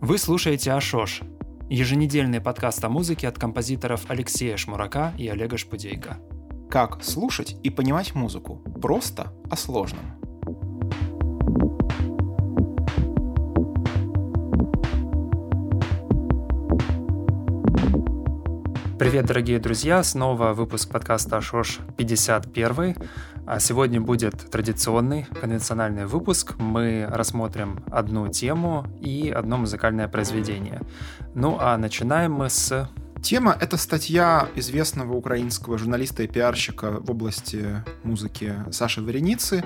Вы слушаете Ашош, еженедельный подкаст о музыке от композиторов Алексея Шмурака и Олега Шпудейко. Как слушать и понимать музыку просто о сложном. Привет, дорогие друзья! Снова выпуск подкаста Ашош 51. А сегодня будет традиционный, конвенциональный выпуск. Мы рассмотрим одну тему и одно музыкальное произведение. Ну а начинаем мы с Тема — это статья известного украинского журналиста и пиарщика в области музыки Саши Вареницы.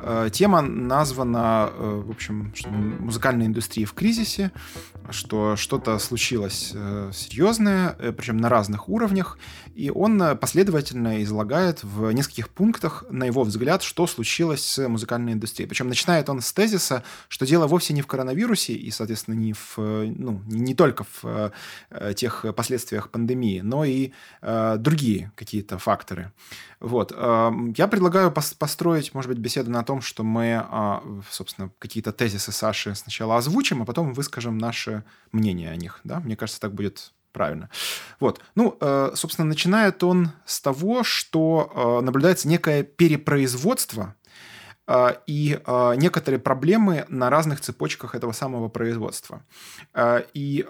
Э, тема названа, э, в общем, музыкальная индустрия в кризисе, что что-то случилось э, серьезное, причем на разных уровнях, и он последовательно излагает в нескольких пунктах, на его взгляд, что случилось с музыкальной индустрией. Причем начинает он с тезиса, что дело вовсе не в коронавирусе и, соответственно, не, в, ну, не только в тех последствиях, пандемии, но и э, другие какие-то факторы. Вот. Э, я предлагаю пос- построить, может быть, беседу на том, что мы, э, собственно, какие-то тезисы Саши сначала озвучим, а потом выскажем мнение о них. Да? Мне кажется, так будет правильно. Вот. Ну, э, собственно, начинает он с того, что э, наблюдается некое перепроизводство а, и некоторые проблемы на разных цепочках этого самого производства. И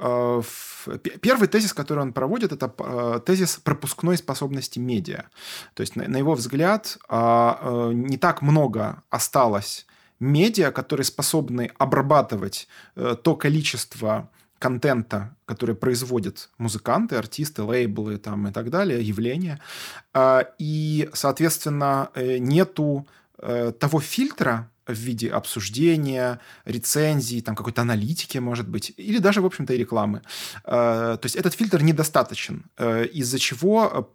первый тезис, который он проводит, это тезис пропускной способности медиа. То есть, на его взгляд, не так много осталось медиа, которые способны обрабатывать э, то количество контента, который производят музыканты, артисты, лейблы там, и так далее, явления. И, соответственно, э, нету Э, того фильтра в виде обсуждения, рецензий, там какой-то аналитики, может быть, или даже, в общем-то, и рекламы. Э, то есть этот фильтр недостаточен, э, из-за чего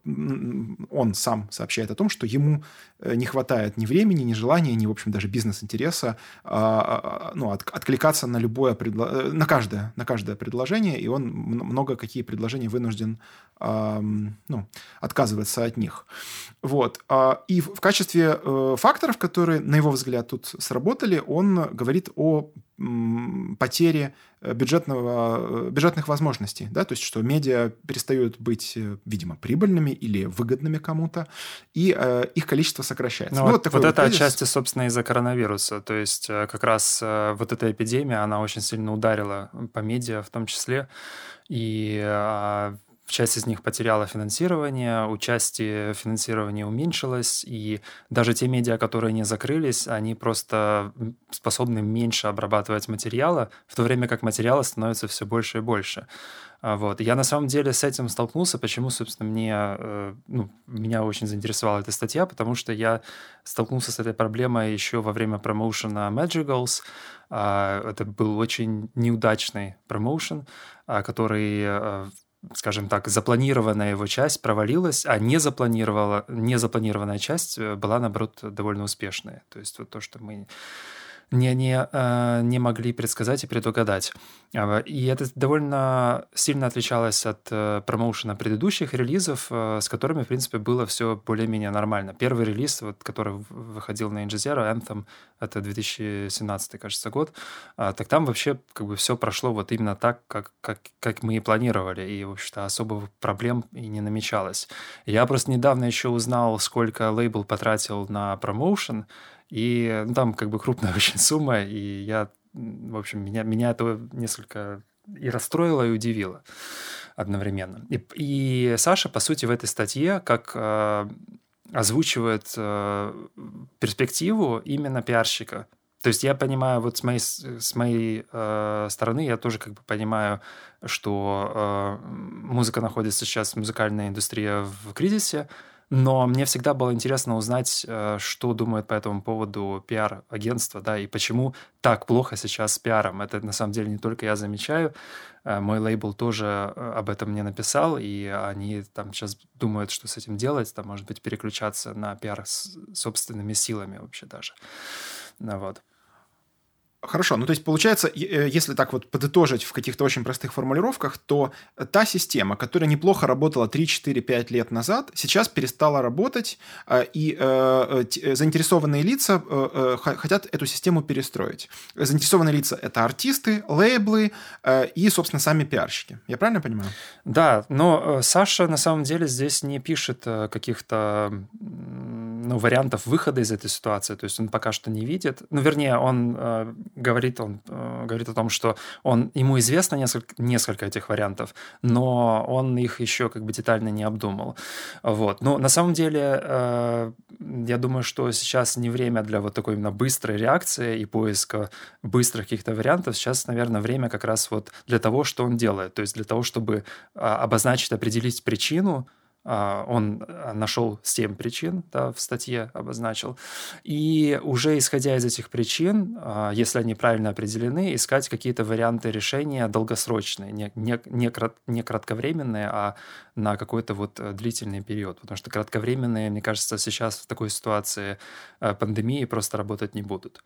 он сам сообщает о том, что ему не хватает ни времени, ни желания, ни, в общем, даже бизнес-интереса а, ну, откликаться на любое, предло... на, каждое, на каждое предложение, и он много какие предложения вынужден ну, отказываться от них. Вот. А, и в качестве э, факторов, которые, на его взгляд, тут сработали, он говорит о потере э, бюджетного, э, бюджетных возможностей, да, то есть что медиа перестают быть, видимо, прибыльными или выгодными кому-то, и э, их количество сокращается. Ну, ну, вот, вот, вот это кризис. отчасти, собственно, из-за коронавируса, то есть как раз вот эта эпидемия, она очень сильно ударила по медиа в том числе, и а, часть из них потеряла финансирование, у части финансирование уменьшилось, и даже те медиа, которые не закрылись, они просто способны меньше обрабатывать материала, в то время как материала становится все больше и больше. А, вот. Я на самом деле с этим столкнулся, почему, собственно, мне, э, ну, меня очень заинтересовала эта статья, потому что я столкнулся с этой проблемой еще во время промоушена Madrigals. А, это был очень неудачный промоушен, а, который э, скажем так, запланированная его часть провалилась, а не, запланировала, не запланированная часть э, была, наоборот, довольно успешная. То есть вот то, что мы не, не, э, не могли предсказать и предугадать. А, и это довольно сильно отличалось от э, промоушена предыдущих релизов, э, с которыми, в принципе, было все более-менее нормально. Первый релиз, вот, который выходил на Inge Anthem, это 2017, кажется, год, а, так там вообще как бы все прошло вот именно так, как, как, как мы и планировали, и, в общем-то, особых проблем и не намечалось. Я просто недавно еще узнал, сколько лейбл потратил на промоушен, и ну, там как бы крупная очень сумма, и я, в общем, меня, меня это несколько и расстроило, и удивило одновременно. И, и Саша, по сути, в этой статье как э, озвучивает э, перспективу именно пиарщика. То есть я понимаю, вот с моей, с моей э, стороны, я тоже как бы понимаю, что э, музыка находится сейчас, музыкальная индустрия в кризисе, но мне всегда было интересно узнать, э, что думает по этому поводу пиар-агентство, да, и почему так плохо сейчас с пиаром. Это на самом деле не только я замечаю. Э, мой лейбл тоже э, об этом мне написал, и они там сейчас думают, что с этим делать, там, может быть, переключаться на пиар с собственными силами вообще даже. Ну, вот. Хорошо, ну то есть получается, э, если так вот подытожить в каких-то очень простых формулировках, то та система, которая неплохо работала 3, 4, 5 лет назад, сейчас перестала работать, э, и э, заинтересованные лица хотят эту систему перестроить. Заинтересованные лица — это артисты, лейблы и, собственно, сами пиарщики. Я правильно понимаю? Да, но Саша на самом деле здесь не пишет каких-то ну, вариантов выхода из этой ситуации, то есть он пока что не видит. Ну, вернее, он говорит, он э, говорит о том, что он, ему известно несколько, несколько этих вариантов, но он их еще как бы детально не обдумал. Вот. Но на самом деле э, я думаю, что сейчас не время для вот такой именно быстрой реакции и поиска быстрых каких-то вариантов. Сейчас, наверное, время как раз вот для того, что он делает. То есть для того, чтобы а, обозначить, определить причину, он а, нашел 7 причин, да, в статье обозначил. И уже исходя из этих причин, а, если они правильно определены, искать какие-то варианты решения долгосрочные, не, не, не, крат, не кратковременные, а на какой-то вот э, длительный период. Потому что кратковременные, мне кажется, сейчас в такой ситуации э, пандемии просто работать не будут.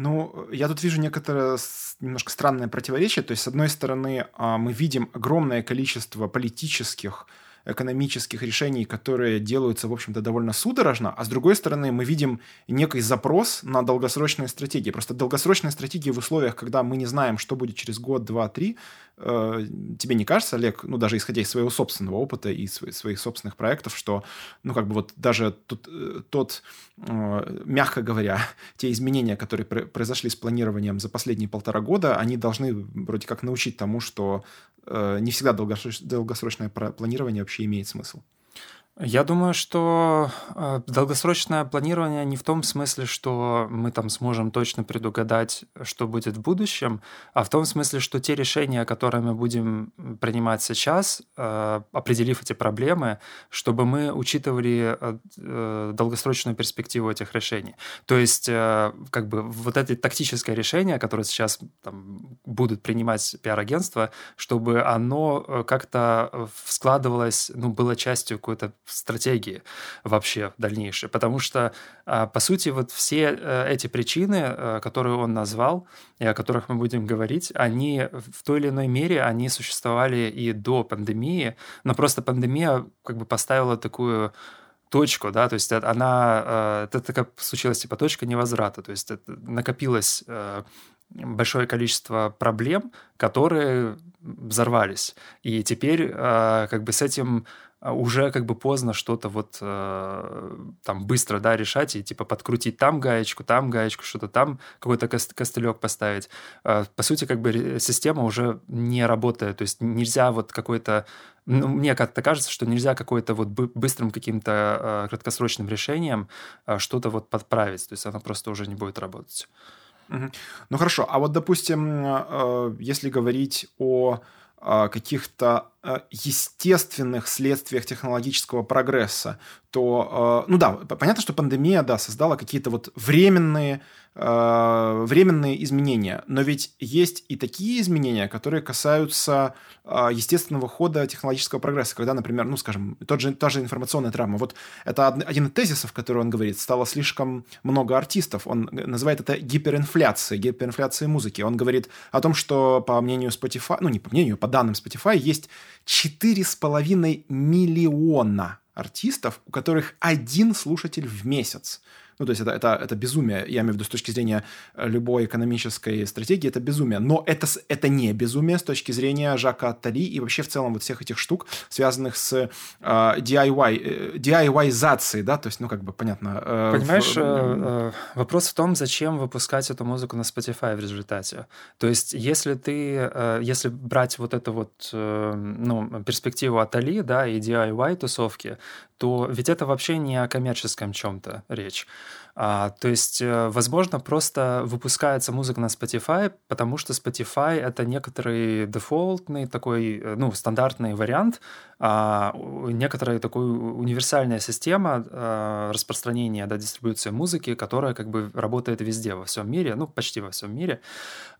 Ну, я тут вижу некоторое немножко странное противоречие. То есть, с одной стороны, а, мы видим огромное количество политических экономических решений, которые делаются, в общем-то, довольно судорожно, а с другой стороны, мы видим некий запрос на долгосрочные стратегии. Просто долгосрочные стратегии в условиях, когда мы не знаем, что будет через год, два, три, э, тебе не кажется, Олег, ну, даже исходя из своего собственного опыта и своих собственных проектов, что, ну, как бы вот даже тут, э, тот, э, мягко говоря, те изменения, которые произошли с планированием за последние полтора года, они должны вроде как научить тому, что э, не всегда долгосрочное планирование вообще имеет смысл. Я думаю, что э, долгосрочное планирование не в том смысле, что мы там сможем точно предугадать, что будет в будущем, а в том смысле, что те решения, которые мы будем принимать сейчас, э, определив эти проблемы, чтобы мы учитывали э, долгосрочную перспективу этих решений. То есть, как бы вот это тактическое решение, которое сейчас там, будут принимать пиар-агентства, чтобы оно как-то складывалось, ну, было частью какой-то стратегии вообще дальнейшей. Потому что, а, по сути, вот все э, эти причины, э, которые он назвал, и о которых мы будем говорить, они в той или иной мере, они существовали и до пандемии, но просто пандемия как бы поставила такую точку, да, то есть она, э, это такая случилась типа точка невозврата, то есть накопилось большое количество проблем, которые взорвались. И теперь как бы с этим уже как бы поздно что-то вот э, там быстро, да, решать и типа подкрутить там гаечку, там гаечку, что-то там, какой-то костылек поставить. Э, по сути, как бы система уже не работает, то есть нельзя вот какой-то ну, мне как-то кажется, что нельзя какой-то вот быстрым каким-то э, краткосрочным решением э, что-то вот подправить, то есть она просто уже не будет работать. Ну хорошо, а вот допустим, э, если говорить о э, каких-то Э, естественных следствиях технологического прогресса, то, э, ну да, понятно, что пандемия, да, создала какие-то вот временные, э, временные изменения, но ведь есть и такие изменения, которые касаются естественного хода технологического прогресса, когда, например, ну, скажем, тот же, та же информационная травма, вот это один из тезисов, который он говорит, стало слишком много артистов, он называет это гиперинфляцией, гиперинфляцией музыки, он говорит о том, что по мнению Spotify, ну, не по мнению, по данным Spotify, есть 4,5 миллиона артистов, у которых один слушатель в месяц. Ну, то есть это, это, это безумие, я имею в виду с точки зрения э, любой экономической стратегии, это безумие. Но это, это не безумие с точки зрения Жака Аттали и вообще в целом вот всех этих штук, связанных с э, DIY, э, DIY-зацией, да, то есть, ну, как бы, понятно. Э, Понимаешь, в... э, вопрос в том, зачем выпускать эту музыку на Spotify в результате. То есть, если ты, э, если брать вот эту вот, э, ну, перспективу Атали, да, и DIY-тусовки, то ведь это вообще не о коммерческом чем-то речь. А, то есть, э, возможно, просто выпускается музыка на Spotify, потому что Spotify — это некоторый дефолтный такой, э, ну, стандартный вариант, а, некоторая такой универсальная система а, распространения, да, дистрибуции музыки, которая как бы работает везде во всем мире, ну, почти во всем мире.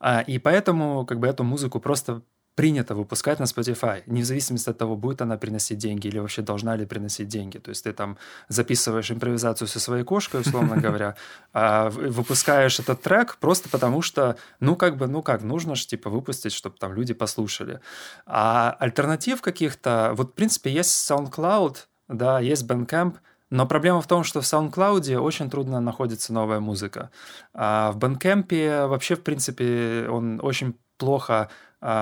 А, и поэтому как бы эту музыку просто принято выпускать на Spotify, не в зависимости от того, будет она приносить деньги или вообще должна ли приносить деньги. То есть ты там записываешь импровизацию со своей кошкой, условно говоря, а выпускаешь этот трек просто потому, что, ну, как бы, ну как, нужно же, типа, выпустить, чтобы там люди послушали. А альтернатив каких-то, вот, в принципе, есть SoundCloud, да, есть Bandcamp, но проблема в том, что в SoundCloud очень трудно находится новая музыка. А в Bandcamp вообще, в принципе, он очень плохо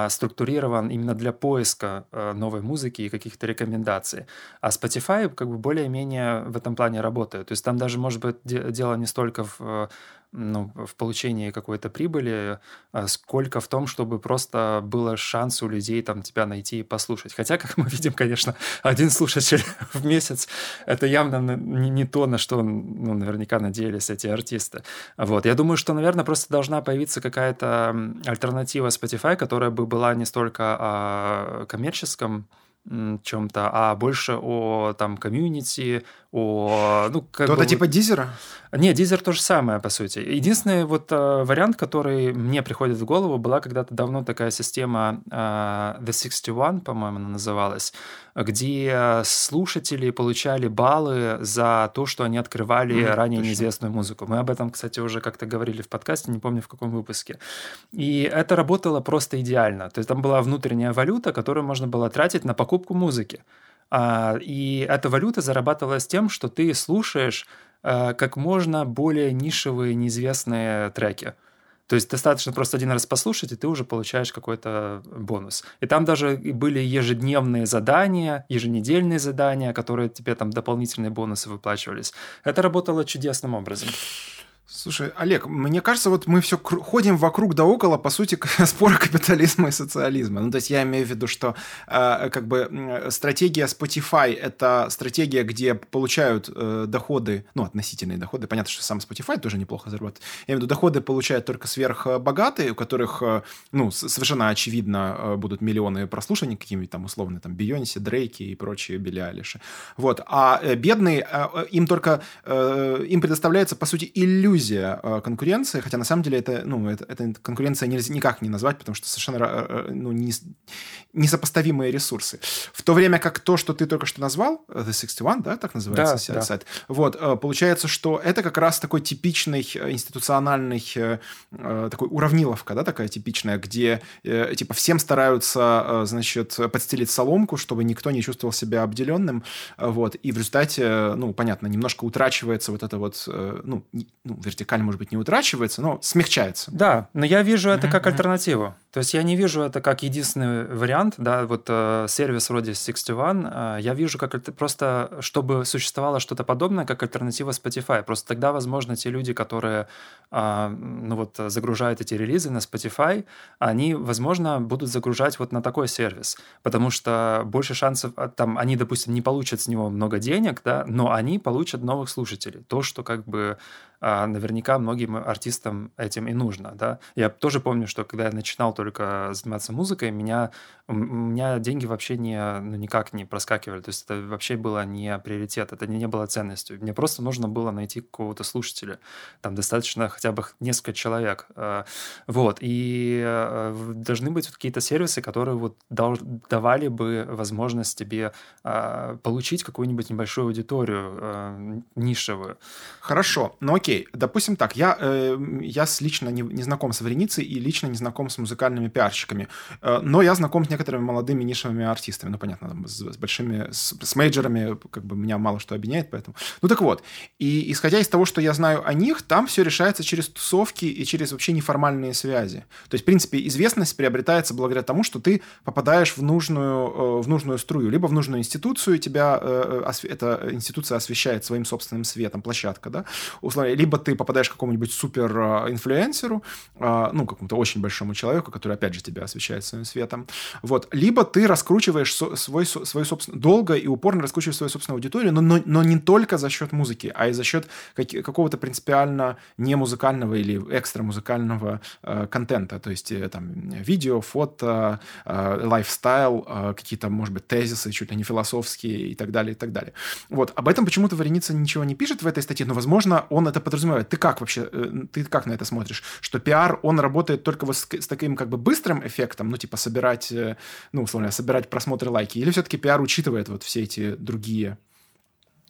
структурирован именно для поиска а, новой музыки и каких-то рекомендаций. А Spotify как бы более-менее в этом плане работает. То есть там даже может быть дело не столько в ну, в получении какой-то прибыли, а сколько в том, чтобы просто было шанс у людей там тебя найти и послушать. Хотя, как мы видим, конечно, один слушатель в месяц — это явно не, не то, на что ну, наверняка надеялись эти артисты. Вот. Я думаю, что, наверное, просто должна появиться какая-то альтернатива Spotify, которая бы была не столько о коммерческом чем-то, а больше о там комьюнити, о... Ну, Кто-то бы, типа Дизера? Не, Дизер то же самое, по сути. Единственный вот э, вариант, который мне приходит в голову, была когда-то давно такая система э, The 61, по-моему, она называлась, где слушатели получали баллы за то, что они открывали mm, ранее точно. неизвестную музыку. Мы об этом, кстати, уже как-то говорили в подкасте, не помню в каком выпуске. И это работало просто идеально. То есть там была внутренняя валюта, которую можно было тратить на покупку музыки. А, и эта валюта зарабатывалась тем, что ты слушаешь а, как можно более нишевые, неизвестные треки. То есть достаточно просто один раз послушать, и ты уже получаешь какой-то бонус. И там даже были ежедневные задания, еженедельные задания, которые тебе там дополнительные бонусы выплачивались. Это работало чудесным образом. Слушай, Олег, мне кажется, вот мы все ходим вокруг да около, по сути, спора капитализма и социализма. Ну, то есть я имею в виду, что э, как бы стратегия Spotify – это стратегия, где получают э, доходы, ну, относительные доходы. Понятно, что сам Spotify тоже неплохо зарабатывает. Я имею в виду, доходы получают только сверхбогатые, у которых, э, ну, совершенно очевидно э, будут миллионы прослушаний, какими-нибудь там условно, там, Бейонсе, Дрейки и прочие Билли Алиши. Вот. А э, бедные, э, им только, э, им предоставляется, по сути, иллюзия иллюзия э, конкуренции, хотя на самом деле это, ну, это, это конкуренция нельзя никак не назвать, потому что совершенно э, э, ну, не, несопоставимые ресурсы. В то время как то, что ты только что назвал, The 61, да, так называется да, сайт, да. вот, получается, что это как раз такой типичный институциональный, такой уравниловка, да, такая типичная, где, типа, всем стараются, значит, подстелить соломку, чтобы никто не чувствовал себя обделенным, вот, и в результате, ну, понятно, немножко утрачивается вот это вот, ну, ну вертикаль, может быть, не утрачивается, но смягчается. Да, но я вижу это как альтернативу. То есть я не вижу это как единственный вариант, да, вот э, сервис вроде 61, э, я вижу как просто, чтобы существовало что-то подобное, как альтернатива Spotify. Просто тогда, возможно, те люди, которые, э, ну вот, загружают эти релизы на Spotify, они, возможно, будут загружать вот на такой сервис, потому что больше шансов, а, там, они, допустим, не получат с него много денег, да, но они получат новых слушателей. То, что как бы наверняка многим артистам этим и нужно, да. Я тоже помню, что когда я начинал только заниматься музыкой, меня, у меня деньги вообще не, ну, никак не проскакивали, то есть это вообще было не приоритет, это не, не было ценностью. Мне просто нужно было найти какого-то слушателя, там достаточно хотя бы несколько человек, а, вот, и а, должны быть вот какие-то сервисы, которые вот давали бы возможность тебе получить какую-нибудь небольшую аудиторию нишевую. Хорошо, но окей, допустим так, я, э, я лично не, не знаком с Вареницей и лично не знаком с музыкальными пиарщиками, э, но я знаком с некоторыми молодыми нишевыми артистами, ну, понятно, там, с, с большими, с, с мейджерами, как бы меня мало что объединяет, поэтому... Ну, так вот, и исходя из того, что я знаю о них, там все решается через тусовки и через вообще неформальные связи. То есть, в принципе, известность приобретается благодаря тому, что ты попадаешь в нужную, э, в нужную струю, либо в нужную институцию, тебя э, э эта институция освещает своим собственным светом, площадка, да, условно, либо ты попадаешь к какому-нибудь супер а, инфлюенсеру, а, ну, какому-то очень большому человеку, который, опять же, тебя освещает своим светом, вот, либо ты раскручиваешь свой, свою собственную, долго и упорно раскручиваешь свою собственную аудиторию, но, но, но не только за счет музыки, а и за счет как, какого-то принципиально не музыкального или экстра музыкального э, контента, то есть э, там видео, фото, э, лайфстайл, э, какие-то, может быть, тезисы, чуть ли не философские и так далее, и так далее. Вот, об этом почему-то Вареница ничего не пишет в этой статье, но, возможно, он это подразумевает. Ты как вообще, э, ты как на это смотришь? Что пиар, он работает только вот с, с таким как бы быстрым эффектом, ну, типа собирать, э, ну, условно, собирать просмотры, лайки, или все-таки пиар учитывает вот все эти другие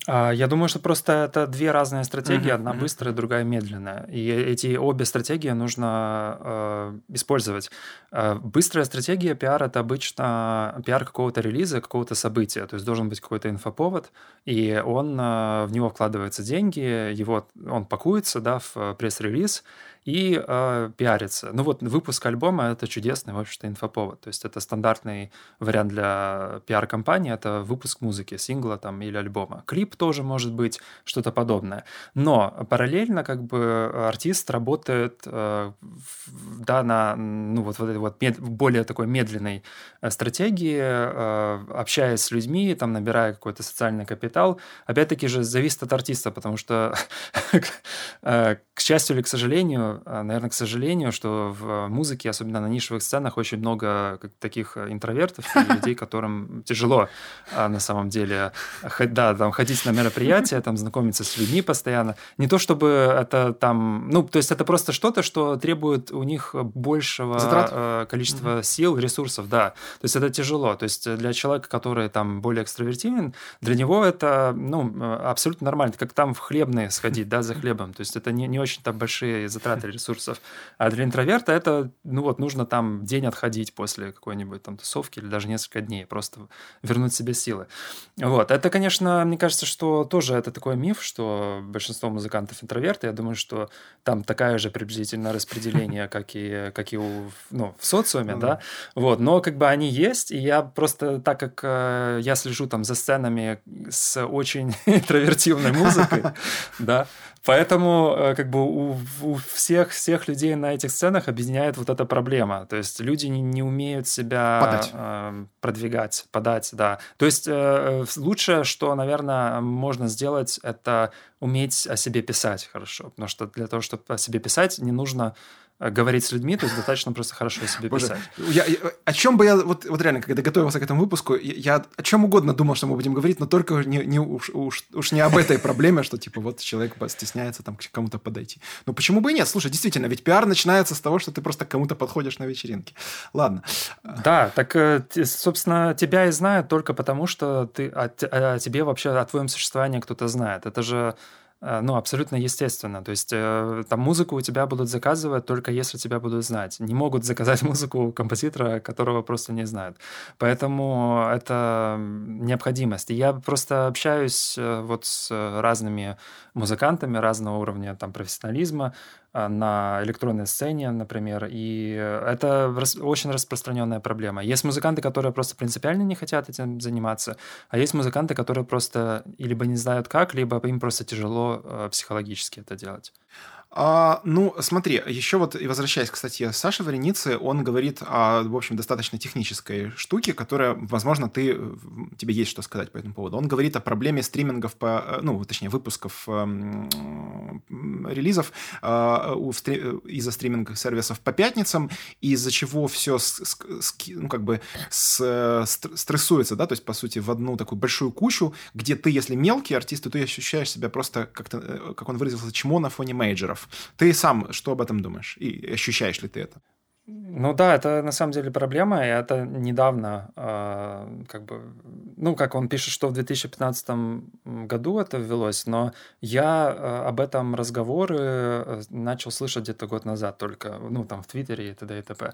я думаю, что просто это две разные стратегии, uh-huh, одна uh-huh. быстрая, другая медленная. И эти обе стратегии нужно э, использовать. Э, быстрая стратегия пиар это обычно пиар какого-то релиза, какого-то события. То есть должен быть какой-то инфоповод, и он э, в него вкладываются деньги, его он пакуется, да, в пресс-релиз, и э, пиарится. Ну вот выпуск альбома — это чудесный, в общем-то, инфоповод. То есть это стандартный вариант для пиар-компании, это выпуск музыки, сингла там или альбома. Клип тоже может быть что-то подобное. Но параллельно как бы артист работает э, да, на ну, вот, вот вот мед, более такой медленной э, стратегии, э, общаясь с людьми, там, набирая какой-то социальный капитал. Опять-таки же зависит от артиста, потому что, э, к счастью или к сожалению, а, наверное, к сожалению, что в музыке, особенно на нишевых сценах, очень много таких интровертов и людей, которым тяжело а, на самом деле да, там, ходить на мероприятия, там, знакомиться с людьми постоянно. Не то чтобы это там... Ну, то есть это просто что-то, что требует у них большего Затрат? А, количества сил, ресурсов, да. То есть это тяжело. То есть для человека, который там более экстравертивен, для него это, ну, абсолютно нормально. как там в хлебные сходить, да, за хлебом. То есть это не, не очень там большие затраты ресурсов. А для интроверта это, ну вот, нужно там день отходить после какой-нибудь там тусовки или даже несколько дней, просто вернуть себе силы. Вот. Это, конечно, мне кажется, что тоже это такой миф, что большинство музыкантов интроверты. Я думаю, что там такая же приблизительно распределение, как и, как и у, ну, в социуме, ну да. Вот. Но как бы они есть, и я просто, так как э, я слежу там за сценами с очень интровертивной музыкой, да, Поэтому э, как бы у, у всех, всех людей на этих сценах объединяет вот эта проблема. То есть люди не, не умеют себя подать. Э, продвигать, подать, да. То есть э, лучшее, что, наверное, можно сделать, это уметь о себе писать хорошо. Потому что для того, чтобы о себе писать, не нужно Э, говорить с людьми, то есть достаточно просто хорошо себе Боже, писать. Я, я, о чем бы я, вот, вот реально, когда готовился к этому выпуску, я, я о чем угодно думал, что мы будем говорить, но только не, не, уж, уж, уж не об этой проблеме, что типа вот человек стесняется там к кому-то подойти. Ну почему бы и нет? Слушай, действительно, ведь пиар начинается с того, что ты просто к кому-то подходишь на вечеринке. Ладно. Да, так, э, собственно, тебя и знают только потому, что ты, о, о тебе вообще, о твоем существовании кто-то знает. Это же Э, ну, абсолютно естественно. То есть э, там музыку у тебя будут заказывать только если тебя будут знать. Не могут заказать музыку композитора, которого просто не знают. Поэтому это необходимость. Я просто общаюсь э, вот с разными музыкантами разного уровня там профессионализма, на электронной сцене, например, и это очень распространенная проблема. Есть музыканты, которые просто принципиально не хотят этим заниматься, а есть музыканты, которые просто либо не знают как, либо им просто тяжело э, психологически это делать. А, ну, смотри, еще вот, и возвращаясь к статье Саши Вареницы, он говорит о, в общем, достаточно технической штуке, которая, возможно, ты, тебе есть что сказать по этому поводу. Он говорит о проблеме стримингов, по, э, ну, точнее, выпусков э, релизов э, из-за стриминг-сервисов по пятницам, из-за чего все, с, с, ну, как бы с, стрессуется, да, то есть, по сути, в одну такую большую кучу, где ты, если мелкий артист, то ты ощущаешь себя просто, как-то, э, как он выразился, чмо на фоне мейджеров. Ты сам что об этом думаешь? И ощущаешь ли ты это? Ну да, это на самом деле проблема, и это недавно, э, как бы, ну, как он пишет, что в 2015 году это ввелось, но я э, об этом разговоры э, начал слышать где-то год назад только, ну, там, в Твиттере и т.д. и т.п.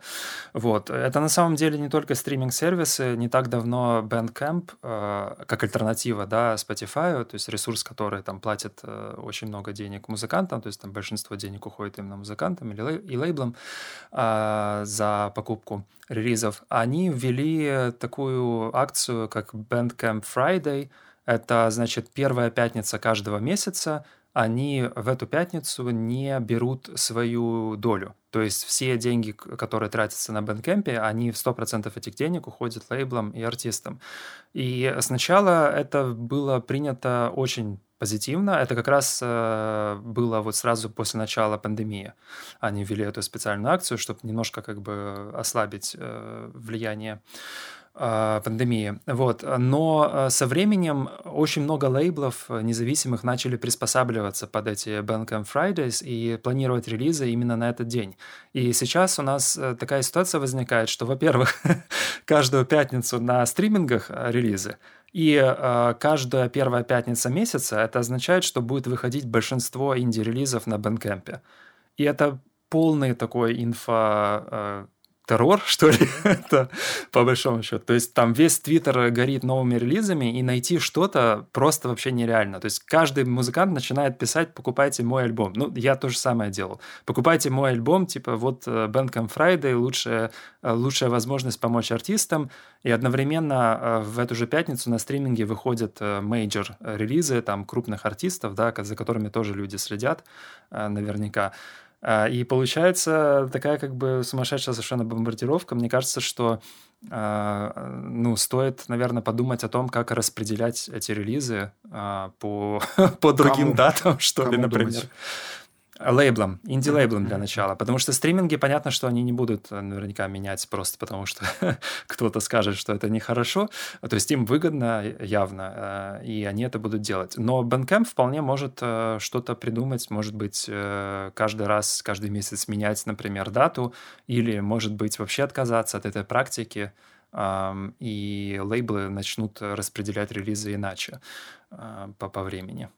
Вот. Это на самом деле не только стриминг-сервисы, не так давно Bandcamp, э, как альтернатива, да, Spotify, то есть ресурс, который там платит э, очень много денег музыкантам, то есть там большинство денег уходит именно музыкантам или и лейблам, э, за покупку релизов, они ввели такую акцию, как Bandcamp Friday. Это, значит, первая пятница каждого месяца. Они в эту пятницу не берут свою долю. То есть все деньги, которые тратятся на Bandcamp, они в 100% этих денег уходят лейблам и артистам. И сначала это было принято очень позитивно. Это как раз э, было вот сразу после начала пандемии. Они ввели эту специальную акцию, чтобы немножко как бы ослабить э, влияние а, пандемии. Вот. Но а, со временем очень много лейблов независимых начали приспосабливаться под эти Bandcamp Fridays и планировать релизы именно на этот день. И сейчас у нас э, такая ситуация возникает, что, во-первых, каждую пятницу на стримингах релизы, и э, каждая первая пятница месяца это означает, что будет выходить большинство инди-релизов на Bandcamp. И это полный такой инфо э, террор, что ли, это по большому счету. То есть там весь Твиттер горит новыми релизами, и найти что-то просто вообще нереально. То есть каждый музыкант начинает писать «покупайте мой альбом». Ну, я то же самое делал. «Покупайте мой альбом», типа вот э, Bandcamp Friday, лучшая, э, лучшая возможность помочь артистам, и одновременно э, в эту же пятницу на стриминге выходят major релизы там крупных артистов, да, за которыми тоже люди следят наверняка. А, и получается такая как бы сумасшедшая совершенно бомбардировка. Мне кажется, что а, ну, стоит, наверное, подумать о том, как распределять эти релизы а, по, по другим Кому? датам, что Кому ли, например. Думать? Лейблом, инди-лейблом для начала. Потому что стриминги, понятно, что они не будут э, наверняка менять просто потому, что кто-то скажет, что это нехорошо. То есть им выгодно явно, э, и они это будут делать. Но Bandcamp вполне может э, что-то придумать, может быть, каждый раз, каждый месяц менять, например, дату, или, может быть, вообще отказаться от этой практики, и лейблы начнут распределять релизы иначе по, по времени.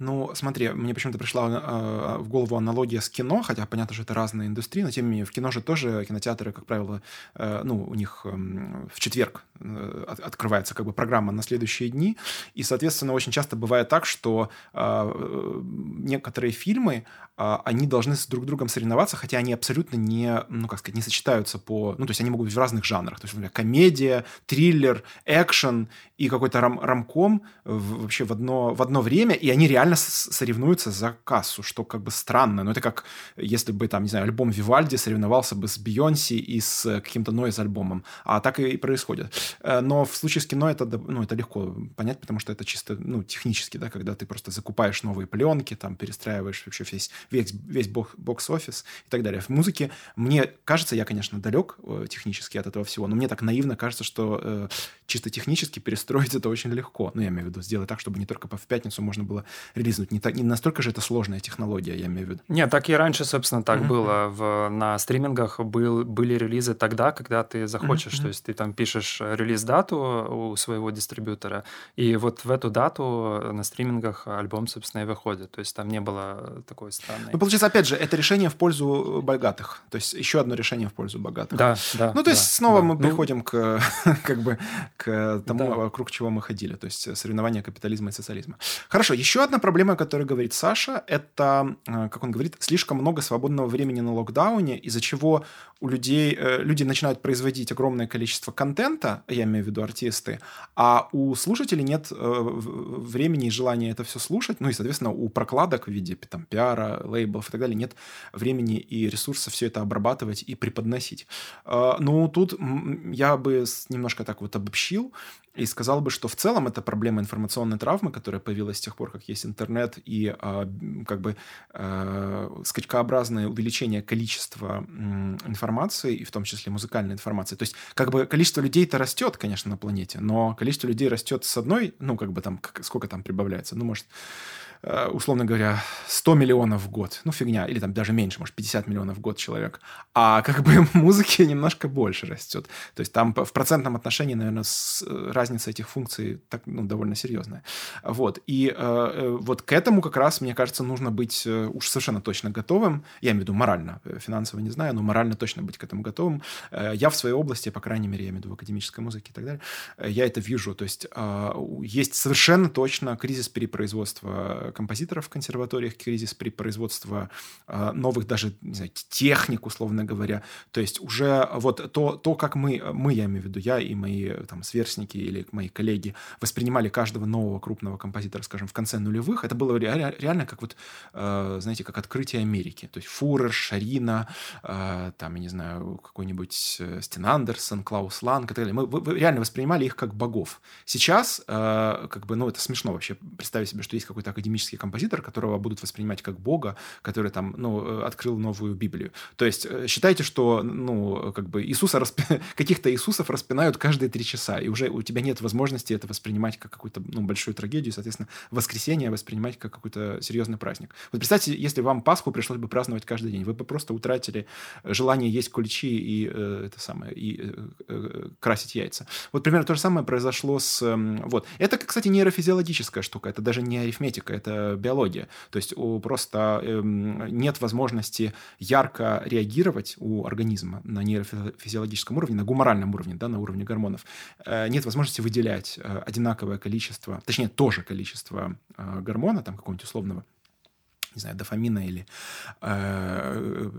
Ну, смотри, мне почему-то пришла э, в голову аналогия с кино, хотя понятно, что это разные индустрии, но тем не менее в кино же тоже кинотеатры, как правило, э, ну, у них э, в четверг э, открывается как бы программа на следующие дни, и, соответственно, очень часто бывает так, что э, некоторые фильмы, э, они должны с друг другом соревноваться, хотя они абсолютно не, ну, как сказать, не сочетаются по, ну, то есть они могут быть в разных жанрах, то есть, например, комедия, триллер, экшен и какой-то рам рамком в, вообще в одно, в одно время, и они реально соревнуются за кассу, что как бы странно. Но это как если бы, там, не знаю, альбом Вивальди соревновался бы с Бейонси и с каким-то Нойз-альбомом. А так и происходит. Э, но в случае с кино это, ну, это легко понять, потому что это чисто ну, технически, да, когда ты просто закупаешь новые пленки, там, перестраиваешь вообще весь, весь, весь бокс-офис и так далее. В музыке мне кажется, я, конечно, далек э, технически от этого всего, но мне так наивно кажется, что э, чисто технически перестроить это очень легко. Ну, я имею в виду, сделать так, чтобы не только в пятницу можно было релизнуть. Не, так, не настолько же это сложная технология, я имею в виду. Нет, так и раньше, собственно, так mm-hmm. было. В, на стримингах был, были релизы тогда, когда ты захочешь. Mm-hmm. То есть ты там пишешь релиз-дату у своего дистрибьютора, и вот в эту дату на стримингах альбом, собственно, и выходит. То есть там не было такой странной... Ну, получается, опять же, это решение в пользу богатых. То есть еще одно решение в пользу богатых. Да, да. Ну, то есть да, снова да. мы ну... приходим к, как бы, к тому, да. вокруг чего мы ходили. То есть соревнования капитализма и социализма. Хорошо, еще одна проблема, которой говорит Саша, это, э, как он говорит, слишком много свободного времени на локдауне, из-за чего у людей, э, люди начинают производить огромное количество контента, я имею в виду артисты, а у слушателей нет э, времени и желания это все слушать, ну и, соответственно, у прокладок в виде там, пиара, лейблов и так далее нет времени и ресурсов все это обрабатывать и преподносить. Ну, тут я бы немножко так вот обобщил и сказал бы, что в целом это проблема информационной травмы, которая появилась с тех пор, как есть интернет, и э, как бы э, скачкообразное увеличение количества информации, и в том числе музыкальной информации. То есть как бы количество людей-то растет, конечно, на планете, но количество людей растет с одной, ну как бы там, сколько там прибавляется, ну может условно говоря, 100 миллионов в год. Ну, фигня. Или там даже меньше, может, 50 миллионов в год человек. А как бы музыки немножко больше растет. То есть там в процентном отношении, наверное, э, разница этих функций так, ну, довольно серьезная. Вот. И э, э, вот к этому как раз, мне кажется, нужно быть уж совершенно точно готовым. Я имею в виду морально. Финансово не знаю, но морально точно быть к этому готовым. Я в своей области, по крайней мере, я имею в виду в академической музыке и так далее, я это вижу. То есть есть совершенно точно кризис перепроизводства композиторов в консерваториях, кризис при производстве новых даже, не знаю, техник, условно говоря. То есть уже вот то, то как мы, мы, я имею в виду, я и мои там сверстники или мои коллеги воспринимали каждого нового крупного композитора, скажем, в конце нулевых, это было реально, реально как вот, знаете, как открытие Америки. То есть Фурер, Шарина, там, я не знаю, какой-нибудь э, Стен Андерсон, Клаус Ланг и так далее. Мы реально воспринимали их как богов. Сейчас, как бы, ну, это смешно вообще представить себе, что есть какой-то академический композитор, которого будут воспринимать как бога, который там, ну, э, открыл новую Библию. То есть э, считайте, что, ну, как бы Иисуса расп... каких-то Иисусов распинают каждые три часа, и уже у тебя нет возможности это воспринимать как какую-то, ну, большую трагедию, соответственно, воскресенье воспринимать как какой-то серьезный праздник. Вот представьте, если вам Пасху пришлось бы праздновать каждый день, вы бы просто утратили желание есть куличи и э, это самое, и э, э, красить яйца. Вот примерно то же самое произошло с... Э, вот. Это, кстати, нейрофизиологическая штука, это даже не арифметика, это биология. То есть просто э, нет возможности ярко реагировать у организма на нейрофизиологическом уровне, на гуморальном уровне, да, на уровне гормонов. Э, нет возможности выделять э, одинаковое количество, точнее, тоже количество э, гормона, там какого-нибудь условного, не знаю, дофамина или э,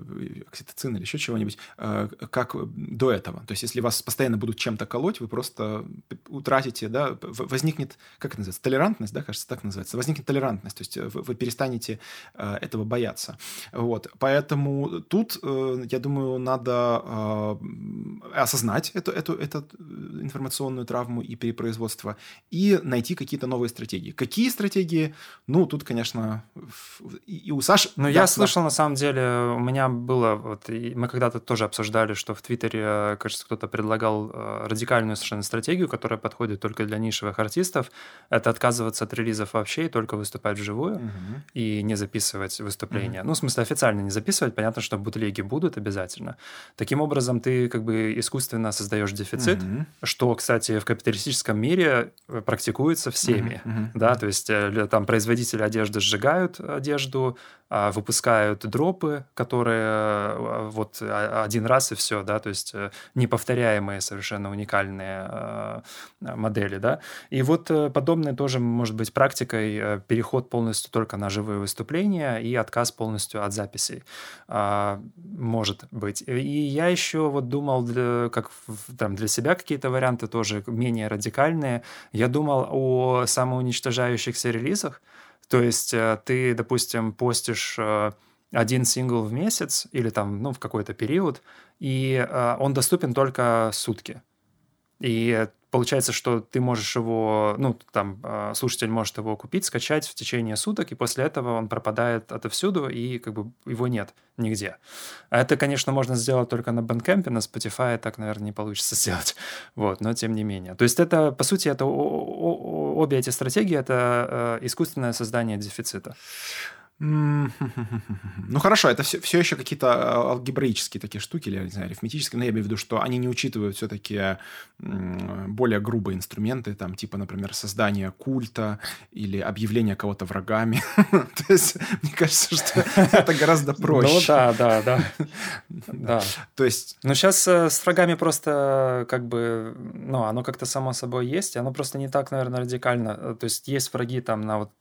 окситоцин или еще чего-нибудь, э, как до этого. То есть, если вас постоянно будут чем-то колоть, вы просто утратите, да, возникнет, как это называется, толерантность, да, кажется, так называется, возникнет толерантность, то есть вы, вы перестанете э, этого бояться. Вот, поэтому тут, э, я думаю, надо э, осознать эту, эту, эту информационную травму и перепроизводство и найти какие-то новые стратегии. Какие стратегии? Ну, тут, конечно, и у Саши... Ну, да, я слышал, да. на самом деле, у меня было... Вот, мы когда-то тоже обсуждали, что в Твиттере, кажется, кто-то предлагал э, радикальную совершенно стратегию, которая подходит только для нишевых артистов. Это отказываться от релизов вообще и только выступать вживую угу. и не записывать выступления. Угу. Ну, в смысле, официально не записывать. Понятно, что бутлеги будут обязательно. Таким образом, ты как бы искусственно создаешь дефицит, угу. что, кстати, в капиталистическом мире э, практикуется всеми. Угу. Да, то есть э, там производители одежды сжигают одежду, одежду, а, выпускают дропы, которые а, вот один раз и все, да, то есть э, неповторяемые, совершенно уникальные а, модели, да. И вот э, подобное тоже может быть практикой, э, переход полностью только на живые выступления и отказ полностью от записей. Может быть. И я еще вот думал, для, как там для себя какие-то варианты тоже менее радикальные. Я думал о самоуничтожающихся релизах, то есть э, ты, допустим, постишь э, один сингл в месяц или там, ну, в какой-то период, и э, он доступен только сутки. И получается, что ты можешь его, ну, там, слушатель может его купить, скачать в течение суток, и после этого он пропадает отовсюду, и как бы его нет нигде. А это, конечно, можно сделать только на Bandcamp, на Spotify так, наверное, не получится сделать. Вот, но тем не менее. То есть это, по сути, это обе эти стратегии — это э, искусственное создание дефицита. Ну хорошо, это все, все еще какие-то а, алгебраические такие штуки, или, не знаю, арифметические, но я имею в виду, что они не учитывают все-таки более грубые инструменты, там, типа, например, создание культа или объявление кого-то врагами. То есть, мне кажется, что это гораздо ну проще. Ну да, да, да. да. То есть... Ну сейчас э, с врагами просто как бы, ну, оно как-то само собой есть, оно просто не так, наверное, радикально. Э, то есть есть враги там на вот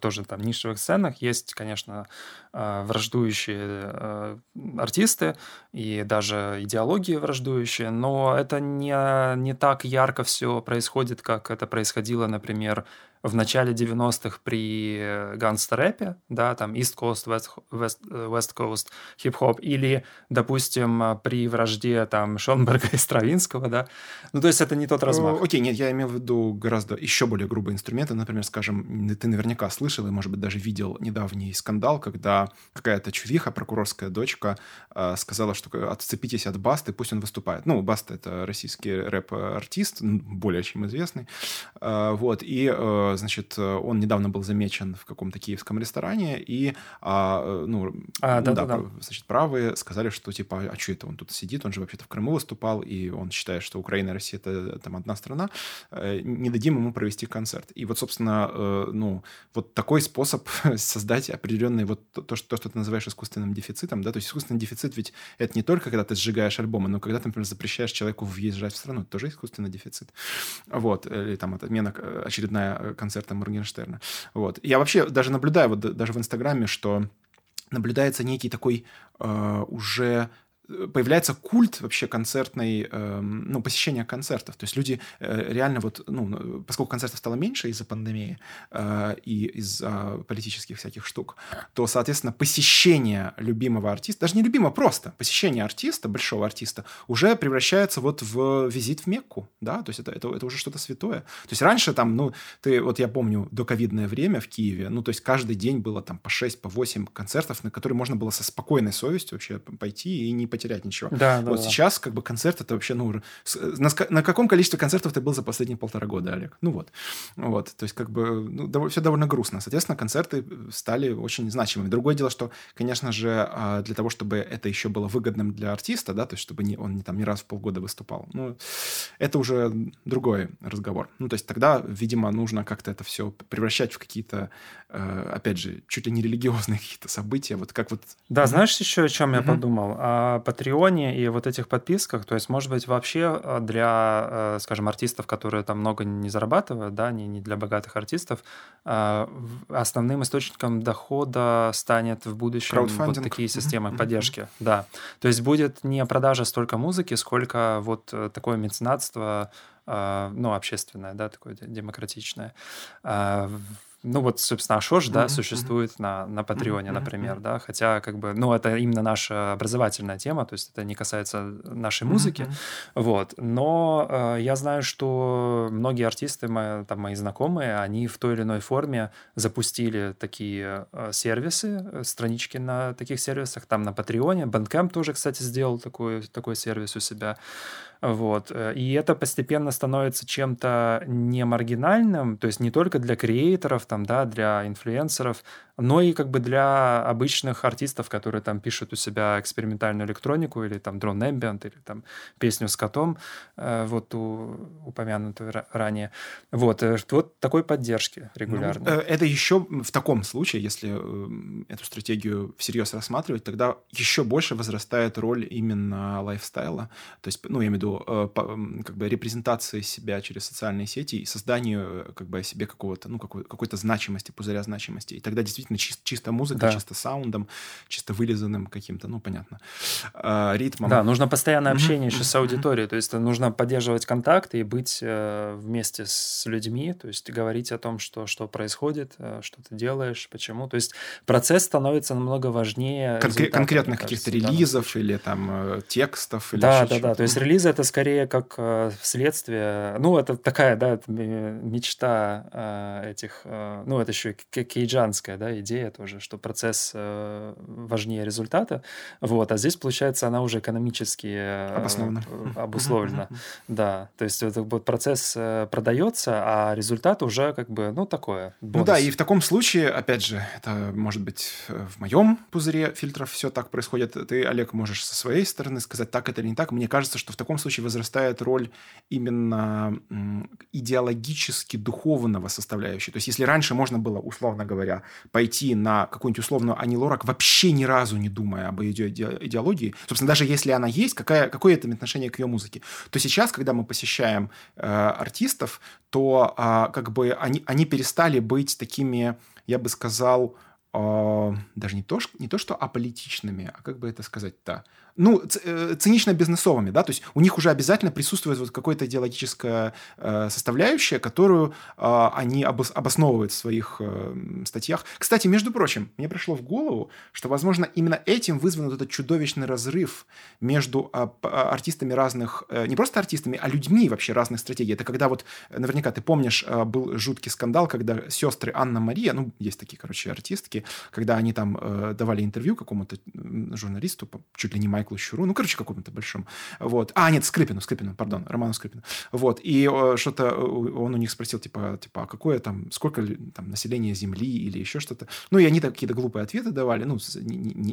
тоже там нишевых сценах, есть, конечно, конечно, э, враждующие э, артисты и даже идеологии враждующие, но это не, не так ярко все происходит, как это происходило, например, в начале 90-х при ганстер-рэпе, да, там East Coast, West, West, West Coast хип-хоп, или, допустим, при вражде там Шонберга и Стравинского, да. Ну, то есть это не тот размах. Окей, нет, я имею в виду гораздо еще более грубые инструменты. Например, скажем, ты наверняка слышал и, может быть, даже видел недавний скандал, когда какая-то чувиха, прокурорская дочка, э, сказала, что отцепитесь от Басты, пусть он выступает. Ну, Баста — это российский рэп-артист, более чем известный. Э, вот, и э, значит, э, он недавно был замечен в каком-то киевском ресторане, и, а, э, ну, а, да, ну, да, да, значит, правые сказали, что, типа, а что это он тут сидит, он же вообще-то в Крыму выступал, и он считает, что Украина и Россия — это там одна страна, э, не дадим ему провести концерт. И вот, собственно, ну, вот такой способ создать определенный вот то, что, то, что ты называешь искусственным дефицитом, да, то есть искусственный дефицит ведь это не только когда ты сжигаешь альбомы, но когда ты, например, запрещаешь человеку въезжать в страну, это тоже искусственный дефицит. Вот, или там отмена очередная концерта Моргенштерна. Вот. Я вообще даже наблюдаю, вот даже в Инстаграме, что наблюдается некий такой э, уже появляется культ вообще концертной, э, ну, посещения концертов. То есть люди э, реально вот, ну, поскольку концертов стало меньше из-за пандемии э, и из-за политических всяких штук, то, соответственно, посещение любимого артиста, даже не любимого, просто посещение артиста, большого артиста, уже превращается вот в визит в Мекку, да, то есть это, это, это уже что-то святое. То есть раньше там, ну, ты, вот я помню, до ковидное время в Киеве, ну, то есть каждый день было там по 6, по 8 концертов, на которые можно было со спокойной совестью вообще пойти и не потерять ничего. Да, да, вот да. сейчас как бы концерт это вообще, ну, на, на каком количестве концертов ты был за последние полтора года, Олег? Ну вот. Вот, то есть как бы ну, дов- все довольно грустно. Соответственно, концерты стали очень значимыми. Другое дело, что, конечно же, а, для того, чтобы это еще было выгодным для артиста, да, то есть чтобы не, он не, там не раз в полгода выступал, ну, это уже другой разговор. Ну, то есть тогда, видимо, нужно как-то это все превращать в какие-то, э, опять же, чуть ли не религиозные какие-то события, вот как вот... Да, знаешь еще о чем я подумал? О Патреоне и вот этих подписках. То есть, может быть, вообще э, для, э, скажем, артистов, которые там много не зарабатывают, да, не, не для богатых артистов, э, основным источником дохода станет в будущем вот такие системы поддержки. Да. То есть будет не продажа столько музыки, сколько вот такое меценатство, ну, общественное, да, такое демократичное ну вот, собственно, Ашош, да, mm-hmm. существует на, на Патреоне, mm-hmm. например, да, хотя как бы, ну, это именно наша образовательная тема, то есть это не касается нашей музыки, вот, но э, я знаю, что многие артисты, мои, там, мои знакомые, они в той или иной форме запустили такие э, сервисы, э, странички на таких сервисах, там на Патреоне, Bandcamp тоже, кстати, сделал такой, такой сервис у себя, вот. Э, и это постепенно становится чем-то не маргинальным, то есть не только для креаторов, там, да, для инфлюенсеров, но и как бы для обычных артистов, которые там пишут у себя экспериментальную электронику или там дрон ambient или там песню с котом, э, вот у, упомянутую ранее. Вот, э, вот такой поддержки регулярно. Ну, это еще в таком случае, если эту стратегию всерьез рассматривать, тогда еще больше возрастает роль именно лайфстайла. То есть, ну, я имею в виду виду э, как бы репрезентации себя через социальные сети и созданию э, как бы себе какого-то, ну, какой- какой-то значимости, пузыря значимости. И тогда действительно чис- чисто музыка, да. чисто саундом, чисто вылизанным каким-то, ну, понятно, э, ритмом. Да, нужно постоянное общение еще с аудиторией, то есть нужно поддерживать контакты и быть вместе с людьми, то есть говорить о том, что, что происходит, что ты делаешь, почему. То есть процесс становится намного важнее. Конкре- конкретных каких-то релизов или там текстов. Или да, да, да. То есть релизы это скорее как э, следствие. Ну, это такая, да, это мечта э, этих. Э, ну, это еще кейджанская, да, идея тоже, что процесс э, важнее результата. Вот, а здесь, получается, она уже экономически э, Обоснована. обусловлена. Да, то есть это вот процесс э, продается, а результат уже как бы, ну, такое. Бонус. Ну да, и в таком случае, опять же, это может быть в моем пузыре фильтров все так происходит. Ты, Олег, можешь со своей стороны сказать, так это или не так. Мне кажется, что в таком случае случае возрастает роль именно идеологически духовного составляющей. То есть если раньше можно было, условно говоря, пойти на какую-нибудь условную Ани вообще ни разу не думая об ее идеологии, собственно, даже если она есть, какая, какое это отношение к ее музыке, то сейчас, когда мы посещаем э, артистов, то э, как бы они, они перестали быть такими, я бы сказал, э, даже не то, не то, что аполитичными, а как бы это сказать-то, ну, э, цинично-бизнесовыми, да, то есть у них уже обязательно присутствует вот какая-то идеологическая э, составляющая, которую э, они обос- обосновывают в своих статьях. Кстати, между прочим, мне пришло в голову, что, возможно, именно этим вызван вот этот чудовищный разрыв между э, артистами разных, не просто артистами, а людьми вообще разных стратегий. Это когда вот, наверняка ты помнишь, был жуткий скандал, когда сестры Анна-Мария, ну, есть такие, короче, артистки, когда они там давали интервью какому-то журналисту, чуть ли не Майклу Майклу Щуру, ну, короче, какому-то большому. Вот. А, нет, Скрипину, Скрипину, пардон, Роману Скрипину. Вот. И что-то он у них спросил, типа, типа, а какое там, сколько там населения Земли или еще что-то. Ну, и они какие-то глупые ответы давали, ну,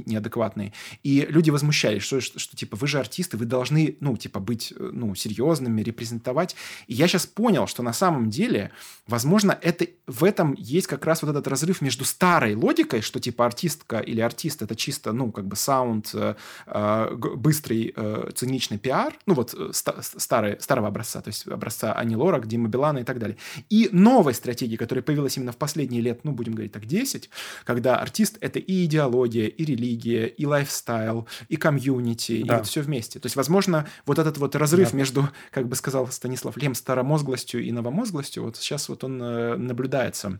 неадекватные. И люди возмущались, что, что, что, типа, вы же артисты, вы должны, ну, типа, быть, ну, серьезными, репрезентовать. И я сейчас понял, что на самом деле, возможно, это, в этом есть как раз вот этот разрыв между старой логикой, что, типа, артистка или артист — это чисто, ну, как бы саунд, э, э, быстрый, э, циничный пиар, ну вот э, старый, старого образца, то есть образца Ани Лорак, Дима Билана и так далее. И новой стратегии, которая появилась именно в последние лет, ну, будем говорить так, 10, когда артист — это и идеология, и религия, и лайфстайл, и комьюнити, да. и вот все вместе. То есть, возможно, вот этот вот разрыв да. между, как бы сказал Станислав Лем, старомозглостью и новомозглостью, вот сейчас вот он наблюдается.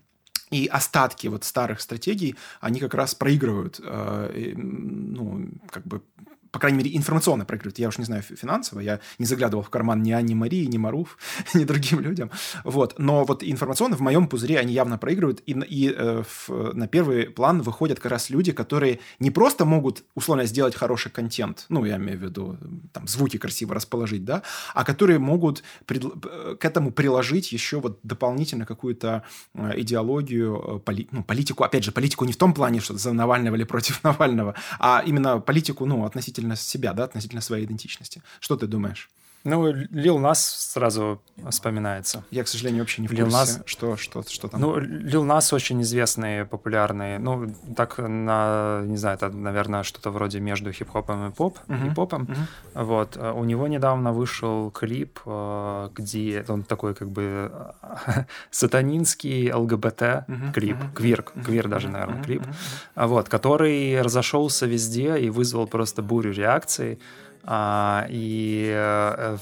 И остатки вот старых стратегий, они как раз проигрывают, э, ну, как бы по крайней мере, информационно проигрывает. Я уж не знаю финансово, я не заглядывал в карман ни Анне Марии, ни Маруф, ни другим людям. Вот. Но вот информационно в моем пузыре они явно проигрывают, и, и э, в, на первый план выходят как раз люди, которые не просто могут, условно, сделать хороший контент, ну, я имею в виду, там, звуки красиво расположить, да, а которые могут пред, к этому приложить еще вот дополнительно какую-то э, идеологию, э, поли, ну, политику, опять же, политику не в том плане, что за Навального или против Навального, а именно политику, ну, относительно относительно себя, да, относительно своей идентичности. Что ты думаешь? Ну, Лил Нас сразу вспоминается. Я, к сожалению, вообще не в курсе, Нас... что, что, что там. Ну, Лил Нас очень известный, популярный. Ну, так, на, не знаю, это, наверное, что-то вроде между хип-хопом и поп, uh-huh. и попом. Uh-huh. Вот. У него недавно вышел клип, э, где он такой как бы сатанинский ЛГБТ uh-huh. клип, квир, квир даже, наверное, клип, вот, который разошелся везде и вызвал просто бурю реакций. А, и э,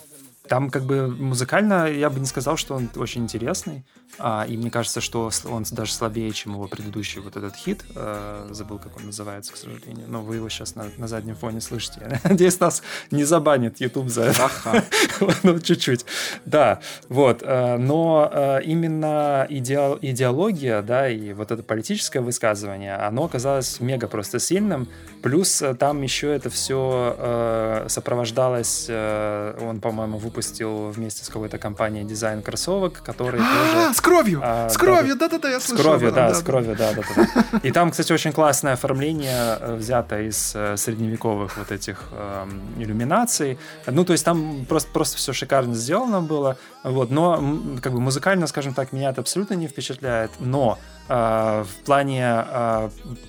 там как бы музыкально я бы не сказал, что он очень интересный. А, и мне кажется, что он даже слабее, чем его предыдущий вот этот хит. А, забыл, как он называется, к сожалению. Но вы его сейчас на, на заднем фоне слышите. Я надеюсь, нас не забанит YouTube за это. Ага. ну, чуть-чуть. Да, вот. Э, но э, именно идеал, идеология, да, и вот это политическое высказывание, оно оказалось мега просто сильным. Плюс там еще это все сопровождалось, он, по-моему, выпустил вместе с какой-то компанией дизайн кроссовок, который а, тоже кровью! А, с кровью, да-да-да, я слышал. С кровью, да, да, с кровью, да, да, да. И там, кстати, очень классное оформление э, взято из э, средневековых вот этих э, иллюминаций. Ну, то есть там просто, просто все шикарно сделано было. Вот, но как бы музыкально, скажем так, меня это абсолютно не впечатляет. Но э, в плане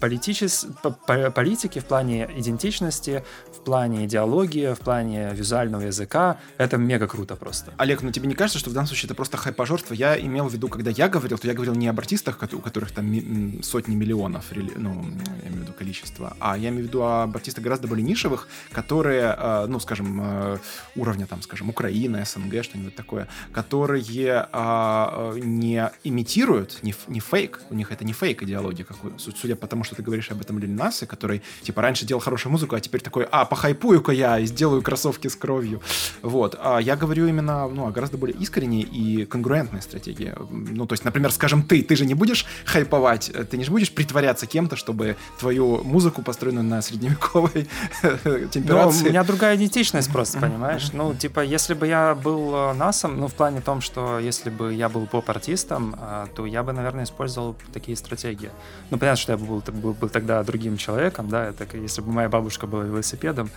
политичес... политики, в плане идентичности, плане идеологии, в плане визуального языка. Это мега круто просто. Олег, ну тебе не кажется, что в данном случае это просто хайпажорство? Я имел в виду, когда я говорил, то я говорил не об артистах, у которых там сотни миллионов, ну, я имею в виду количество, а я имею в виду об артистах гораздо более нишевых, которые, э, ну, скажем, э, уровня, там, скажем, Украины, СНГ, что-нибудь такое, которые а, э, не имитируют, не, не фейк, у них это не фейк идеология, какую, судя по тому, что ты говоришь об этом Лиль Насе, который, типа, раньше делал хорошую музыку, а теперь такой, а, похайпую-ка я и сделаю кроссовки с кровью. Вот. А я говорю именно ну, о гораздо более искренней и конгруентной стратегии. Ну, то есть, например, скажем, ты, ты же не будешь хайповать, ты не будешь притворяться кем-то, чтобы твою музыку, построенную на средневековой темперации... Ну, у меня другая идентичность просто, понимаешь? Ну, типа, если бы я был э, насом, ну, в плане том, что если бы я был поп-артистом, э, то я бы, наверное, использовал такие стратегии. Ну, понятно, что я был, был, был тогда другим человеком, да, это если бы моя бабушка была велосипедом, этом.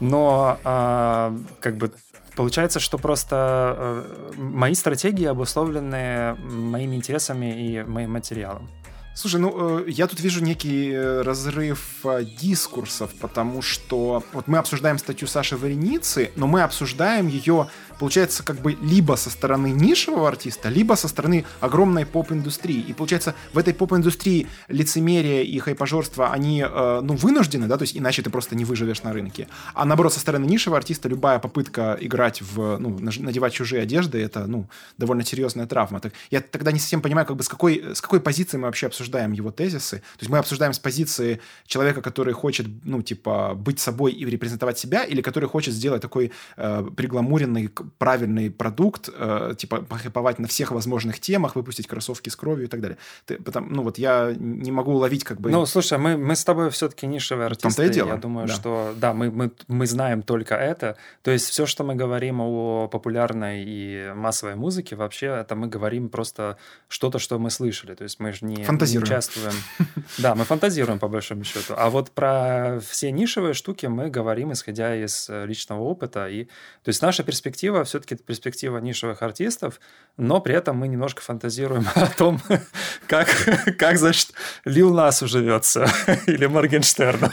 Но а, как бы Получается, что просто э, мои стратегии обусловлены моими интересами и моим материалом. Слушай, ну э, я тут вижу некий э, разрыв дискурсов, потому что вот мы обсуждаем статью Саши Вареницы, но мы обсуждаем ее получается, как бы либо со стороны нишевого артиста, либо со стороны огромной поп-индустрии. И получается, в этой поп-индустрии лицемерие и хайпажорство, они, э, ну, вынуждены, да, то есть иначе ты просто не выживешь на рынке. А наоборот, со стороны нишевого артиста любая попытка играть в, ну, надевать чужие одежды, это, ну, довольно серьезная травма. Так, я тогда не совсем понимаю, как бы с какой, с какой позиции мы вообще обсуждаем его тезисы. То есть мы обсуждаем с позиции человека, который хочет, ну, типа, быть собой и репрезентовать себя, или который хочет сделать такой э, пригламуренный правильный продукт, э, типа похайповать на всех возможных темах, выпустить кроссовки с кровью и так далее. Ты, потому, ну вот я не могу уловить как бы... Ну, слушай, мы, мы с тобой все-таки нишевые артисты. И дело. Я думаю, да. что да, мы, мы, мы знаем только это. То есть все, что мы говорим о популярной и массовой музыке, вообще это мы говорим просто что-то, что мы слышали. То есть мы же не, участвуем. Да, мы фантазируем по большому счету. А вот про все нишевые штуки мы говорим, исходя из э, личного опыта. И, то есть наша перспектива все-таки перспектива нишевых артистов, но при этом мы немножко фантазируем о том, как, как значит, Лил Нас уживется или Моргенштерна.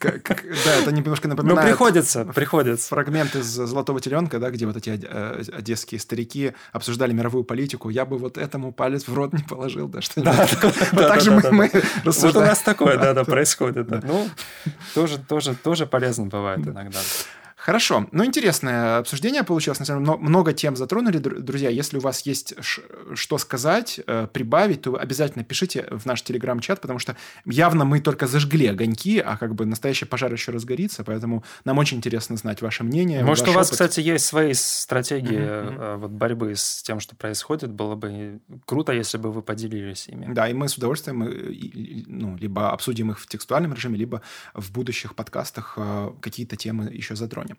Да, это немножко напоминает... Ну, приходится, приходится. Фрагмент из «Золотого теленка», да, где вот эти э, одесские старики обсуждали мировую политику. Я бы вот этому палец в рот не положил, да, что да, Вот так же мы рассуждаем. Вот у нас такое, да, да, происходит. Ну, тоже, тоже, тоже полезно бывает иногда. Хорошо. Ну, интересное обсуждение получилось. На самом деле, много тем затронули, друзья. Если у вас есть что сказать, э, прибавить, то обязательно пишите в наш телеграм-чат, потому что явно мы только зажгли огоньки, а как бы настоящий пожар еще разгорится, поэтому нам очень интересно знать ваше мнение. Может, у вас, опыт. кстати, есть свои стратегии mm-hmm. вот борьбы с тем, что происходит. Было бы круто, если бы вы поделились ими. Да, и мы с удовольствием э, ну, либо обсудим их в текстуальном режиме, либо в будущих подкастах какие-то темы еще затронем сегодня.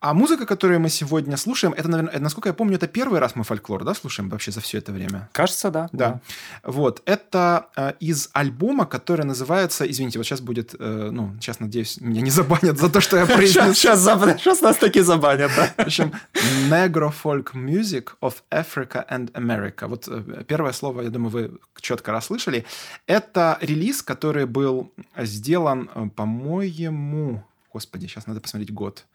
А музыка, которую мы сегодня слушаем, это, наверное, насколько я помню, это первый раз мы фольклор, да, слушаем вообще за все это время? Кажется, да. Да. да. Вот. Это э, из альбома, который называется... Извините, вот сейчас будет... Э, ну, сейчас, надеюсь, меня не забанят за то, что я произнес. Сейчас, сейчас нас таки забанят, да. В общем, Negro Folk Music of Africa and America. Вот э, первое слово, я думаю, вы четко расслышали. Это релиз, который был сделан, э, по-моему... Господи, сейчас надо посмотреть год.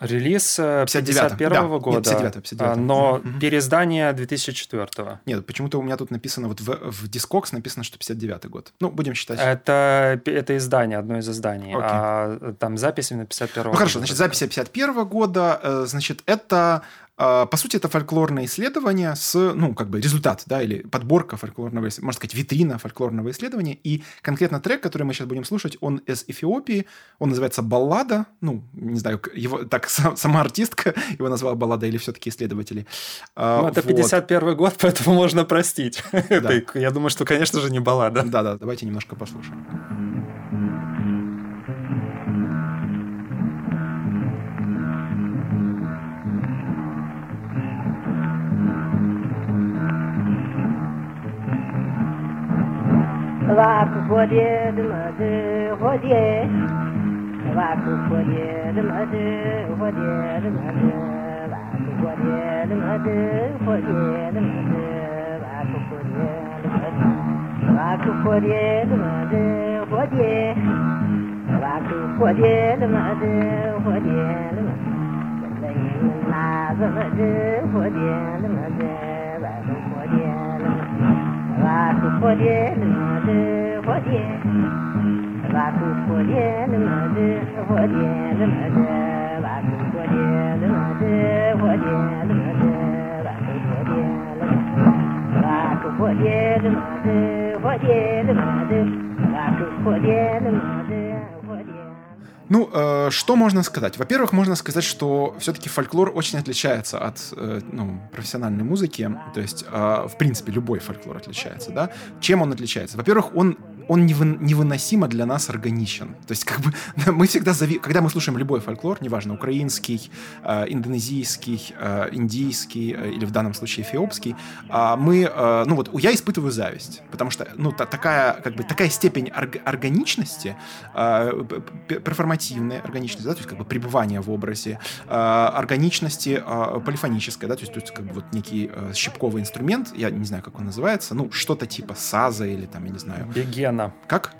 Релиз 51 э, да. года, Нет, 59 59 но угу. переиздание 2004 -го. Нет, почему-то у меня тут написано, вот в, в Discogs написано, что 59 год. Ну, будем считать. Это, это издание, одно из изданий, okay. а там запись именно 51 -го Ну, хорошо, значит, запись 51 года, э, значит, это по сути, это фольклорное исследование с, ну, как бы результат, да, или подборка фольклорного, можно сказать, витрина фольклорного исследования. И конкретно трек, который мы сейчас будем слушать, он из Эфиопии, он называется «Баллада», ну, не знаю, его, так сама артистка его назвала «Баллада» или все-таки исследователи. А, ну, это вот. 51 год, поэтому можно простить. Да. я думаю, что, конечно же, не баллада. Да-да, давайте немножко послушаем. እባክህ ሆዴ ልመድ ሆዴ እባክህ ሆዴ ልመድ ሆዴ ልመድ እባክህ ሆዴ ልመድ ሆዴ ልመድ እባክህ ሆዴ ልመድ እባክህ ሆዴ ልመድ ሆዴ እባክህ ሆዴ ልመድ ሆዴ ልመድ የለኝምና ዘመድ ሆዴ ልመድ እባክህ راك فولي المد فولي راك فولي المد فولي المد راك فولي المد فولي المد راك فولي المد فولي المد راك فولي المد Ну, э, что можно сказать? Во-первых, можно сказать, что все-таки фольклор очень отличается от э, ну, профессиональной музыки. То есть, э, в принципе, любой фольклор отличается, да? Чем он отличается? Во-первых, он он невыносимо для нас органичен. То есть, как бы, мы всегда, зави... когда мы слушаем любой фольклор, неважно, украинский, э, индонезийский, э, индийский э, или в данном случае эфиопский, э, мы, э, ну вот, я испытываю зависть, потому что, ну, та, такая, как бы, такая степень орг органичности, э, перформативной органичности, да, то есть, как бы, пребывания в образе, э, органичности э, полифонической, да, то есть, то есть, как бы, вот некий э, щипковый инструмент, я не знаю, как он называется, ну, что-то типа саза или там, я не знаю. Бегена. Бегена. Как?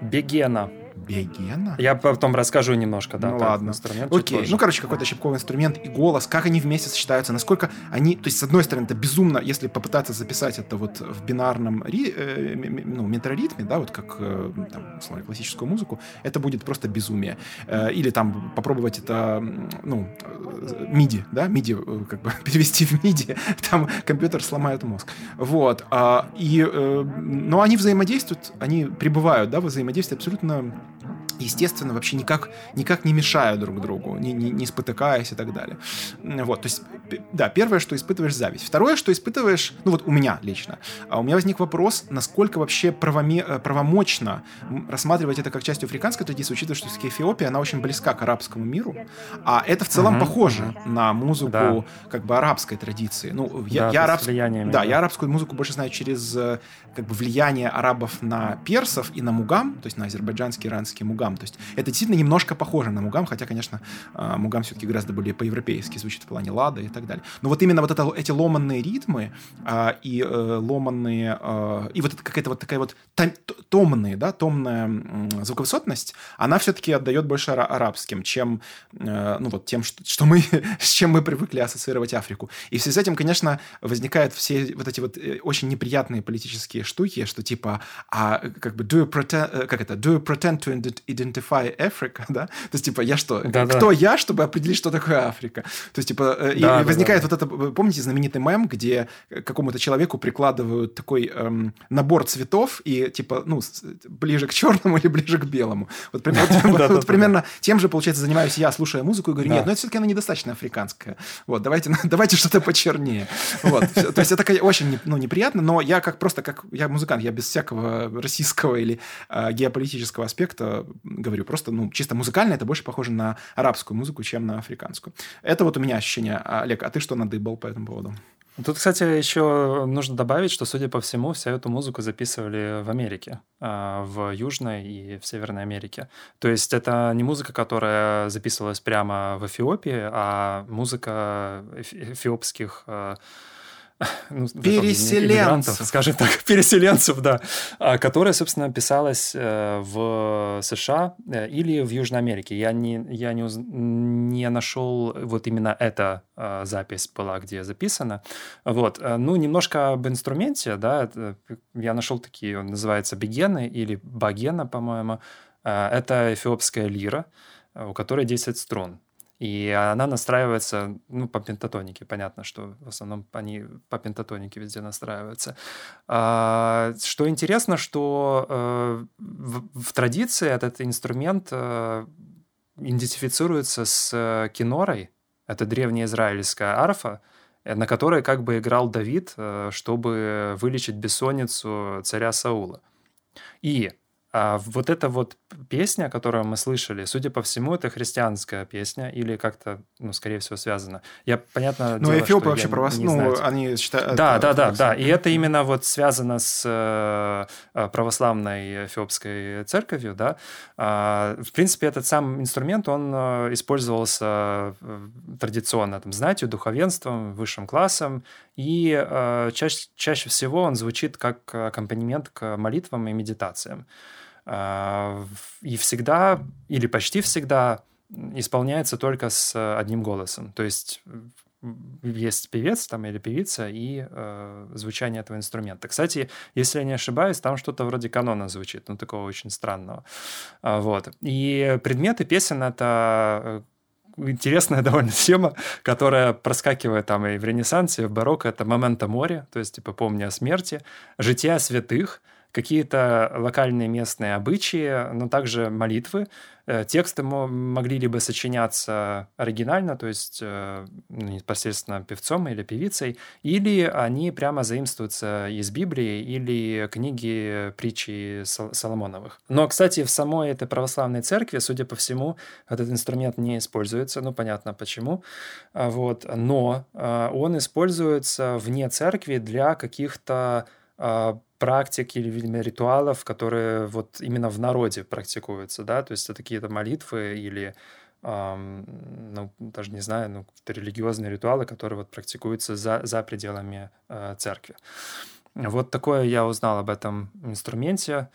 Бегена. Бегена? Я потом расскажу немножко, да. Ну ладно. Инструмент Окей. Ну, короче, какой-то щипковый инструмент и голос, как они вместе сочетаются, насколько они... То есть, с одной стороны, это безумно, если попытаться записать это вот в бинарном ри, э, ну, метроритме, да, вот как, э, там, условно, классическую музыку, это будет просто безумие. Э, или там попробовать это, ну, MIDI, да, э, как бы перевести в MIDI, там компьютер сломает мозг. Вот. А, и, но они взаимодействуют, они пребывают, да, в взаимодействии абсолютно естественно, вообще никак, никак не мешают друг другу, не, не, не спотыкаясь и так далее. Вот, то есть, да, первое, что испытываешь зависть. Второе, что испытываешь, ну вот у меня лично, а у меня возник вопрос, насколько вообще правоме, э, правомочно рассматривать это как часть африканской традиции, учитывая, что Эфиопия, она очень близка к арабскому миру, а это в целом угу. похоже на музыку да. как бы арабской традиции. Ну, я, да, я, араб... да, я арабскую музыку больше знаю через э, как бы влияние арабов на персов и на мугам, то есть на азербайджанский, иранский мугам. То есть это действительно немножко похоже на мугам, хотя, конечно, а, мугам все-таки гораздо более по-европейски звучит в плане лада и так далее. Но вот именно вот это, эти ломанные ритмы а, и э, ломанные, а, и вот какая-то вот такая вот томная, да, томная звуковысотность, она все-таки отдает больше арабским, чем, э, ну вот тем, что, что мы, с чем мы привыкли ассоциировать Африку. И в связи с этим, конечно, возникают все вот эти вот э, очень неприятные политические штуки, что типа, а как бы do you pretend, как это, do you pretend to identify Africa, да? То есть, типа, я что? Да, кто да. я, чтобы определить, что такое Африка? То есть, типа, да, и да, возникает да. вот это, помните знаменитый мем, где какому-то человеку прикладывают такой эм, набор цветов и, типа, ну, ближе к черному или ближе к белому. Вот, примерно тем же, получается, занимаюсь я, слушая музыку, и говорю, нет, ну, это все-таки она недостаточно африканская. Вот, давайте, давайте что-то почернее. Вот. То есть, это очень ну, неприятно, но я как просто, как я музыкант, я без всякого российского или э, геополитического аспекта говорю, просто, ну, чисто музыкально это больше похоже на арабскую музыку, чем на африканскую. Это вот у меня ощущение. Олег, а ты что надыбал по этому поводу? Тут, кстати, еще нужно добавить, что, судя по всему, вся эту музыку записывали в Америке, а, в Южной и в Северной Америке. То есть это не музыка, которая записывалась прямо в Эфиопии, а музыка эфиопских а, ну, переселенцев, скажем так, переселенцев, да, а, которая, собственно, писалась э, в США э, или в Южной Америке. Я не, я не, уз... не нашел вот именно эта э, запись была, где записана. Вот. Ну, немножко об инструменте, да, я нашел такие, он называется бигены или багена, по-моему. Это эфиопская лира, у которой 10 струн. И она настраивается, ну, по пентатонике. Понятно, что в основном они по пентатонике везде настраиваются. А, что интересно, что э, в, традиции этот инструмент э, идентифицируется с кинорой. Это древняя израильская арфа, на которой как бы играл Давид, э, чтобы вылечить бессонницу царя Саула. И а вот эта вот песня, которую мы слышали, судя по всему, это христианская песня или как-то, ну, скорее всего, связано. Я, понятно, Ну, дело, эфиопы вообще правос... ну, они считают... Да, да, да, да. И это именно вот связано с э, православной эфиопской церковью, да. А, в принципе, этот сам инструмент, он э, использовался э, традиционно, там, знатью, духовенством, высшим классом, и чаще, чаще всего он звучит как аккомпанемент к молитвам и медитациям. А, и всегда, или почти всегда, исполняется только с одним голосом. То есть есть певец там или певица и э, звучание этого инструмента. Кстати, если я не ошибаюсь, там что-то вроде канона звучит, ну такого очень странного. А, вот. И предметы песен это э, интересная довольно тема, которая проскакивает там и в Ренессансе, и в барокко. Это «Момента море», то есть типа «Помни о смерти», «Жития святых», какие-то локальные местные обычаи, но также молитвы. Э, тексты могли либо сочиняться оригинально, то есть э, ну, непосредственно певцом или певицей, или они прямо заимствуются из Библии или книги притчи Соломоновых. Но, кстати, в самой этой православной церкви, судя по всему, этот инструмент не используется, ну, понятно почему, а вот, но э, он используется вне церкви для каких-то практик или, видимо, ритуалов, которые вот именно в народе практикуются, да, то есть это какие-то молитвы или эм, ну, даже не знаю, ну, религиозные ритуалы, которые вот практикуются за, за пределами э, церкви. Вот такое я узнал об этом инструменте.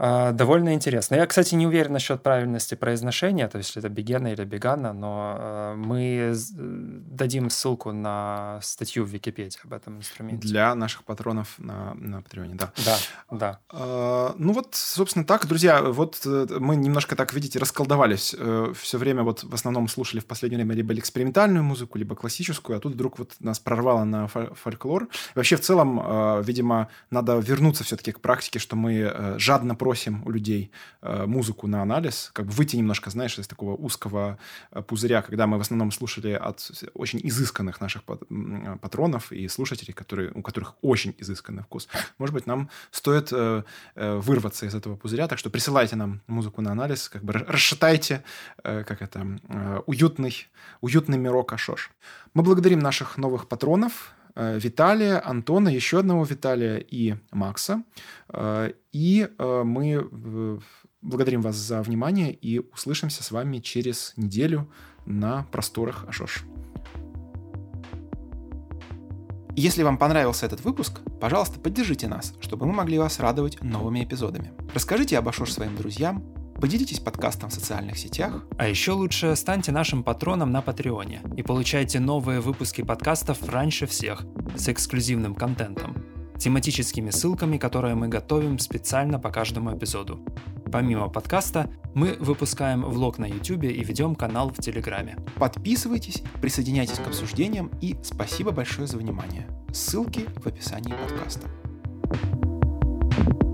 А, довольно интересно. Я, кстати, не уверен насчет правильности произношения, то есть это Бегена или Бегана, но а, мы дадим ссылку на статью в Википедии об этом инструменте. Для наших патронов на, на Патреоне, да. Да, да. А, ну вот, собственно, так, друзья, вот э, мы немножко так, видите, расколдовались. Э, Все время вот в основном слушали в последнее время либо экспериментальную музыку, либо классическую, а тут вдруг вот нас прорвало на фольклор. вообще, в целом, видимо, надо вернуться все-таки к практике, что мы э, жадно пробуем запросим у людей э, музыку на анализ, как бы выйти немножко, знаешь, из такого узкого э, пузыря, когда мы в основном слушали от очень изысканных наших патронов и слушателей, которые, у которых очень изысканный вкус. Может быть, нам стоит э, вырваться из этого пузыря, так что присылайте нам музыку на анализ, как бы расшатайте, как это, уютный, уютный мирок Ашош. Мы благодарим наших новых патронов, Э, Виталия, Антона, еще одного Виталия и Макса. Э, и э, мы благодарим вас за внимание и услышимся с вами через неделю на просторах Ашош. Если вам понравился этот выпуск, пожалуйста, поддержите нас, чтобы мы могли вас радовать новыми эпизодами. Расскажите об Ашош своим друзьям, Поделитесь подкастом в социальных сетях. А еще лучше станьте нашим патроном на Патреоне и получайте новые выпуски подкастов раньше всех с эксклюзивным контентом, тематическими ссылками, которые мы готовим специально по каждому эпизоду. Помимо подкаста, мы выпускаем влог на YouTube и ведем канал в Телеграме. Подписывайтесь, присоединяйтесь к обсуждениям и спасибо большое за внимание. Ссылки в описании подкаста. thank you